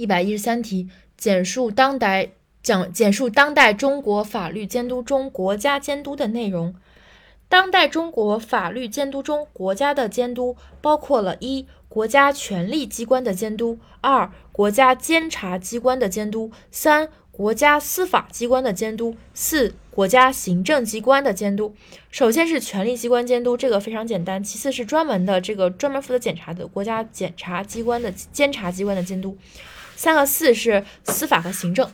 一百一十三题，简述当代讲简述当代中国法律监督中国家监督的内容。当代中国法律监督中，国家的监督包括了一国家权力机关的监督，二国家监察机关的监督，三国家司法机关的监督，四国家行政机关的监督。首先是权力机关监督，这个非常简单。其次是专门的这个专门负责检查的国家检察机关的监察机关的监督。三和四是司法和行政。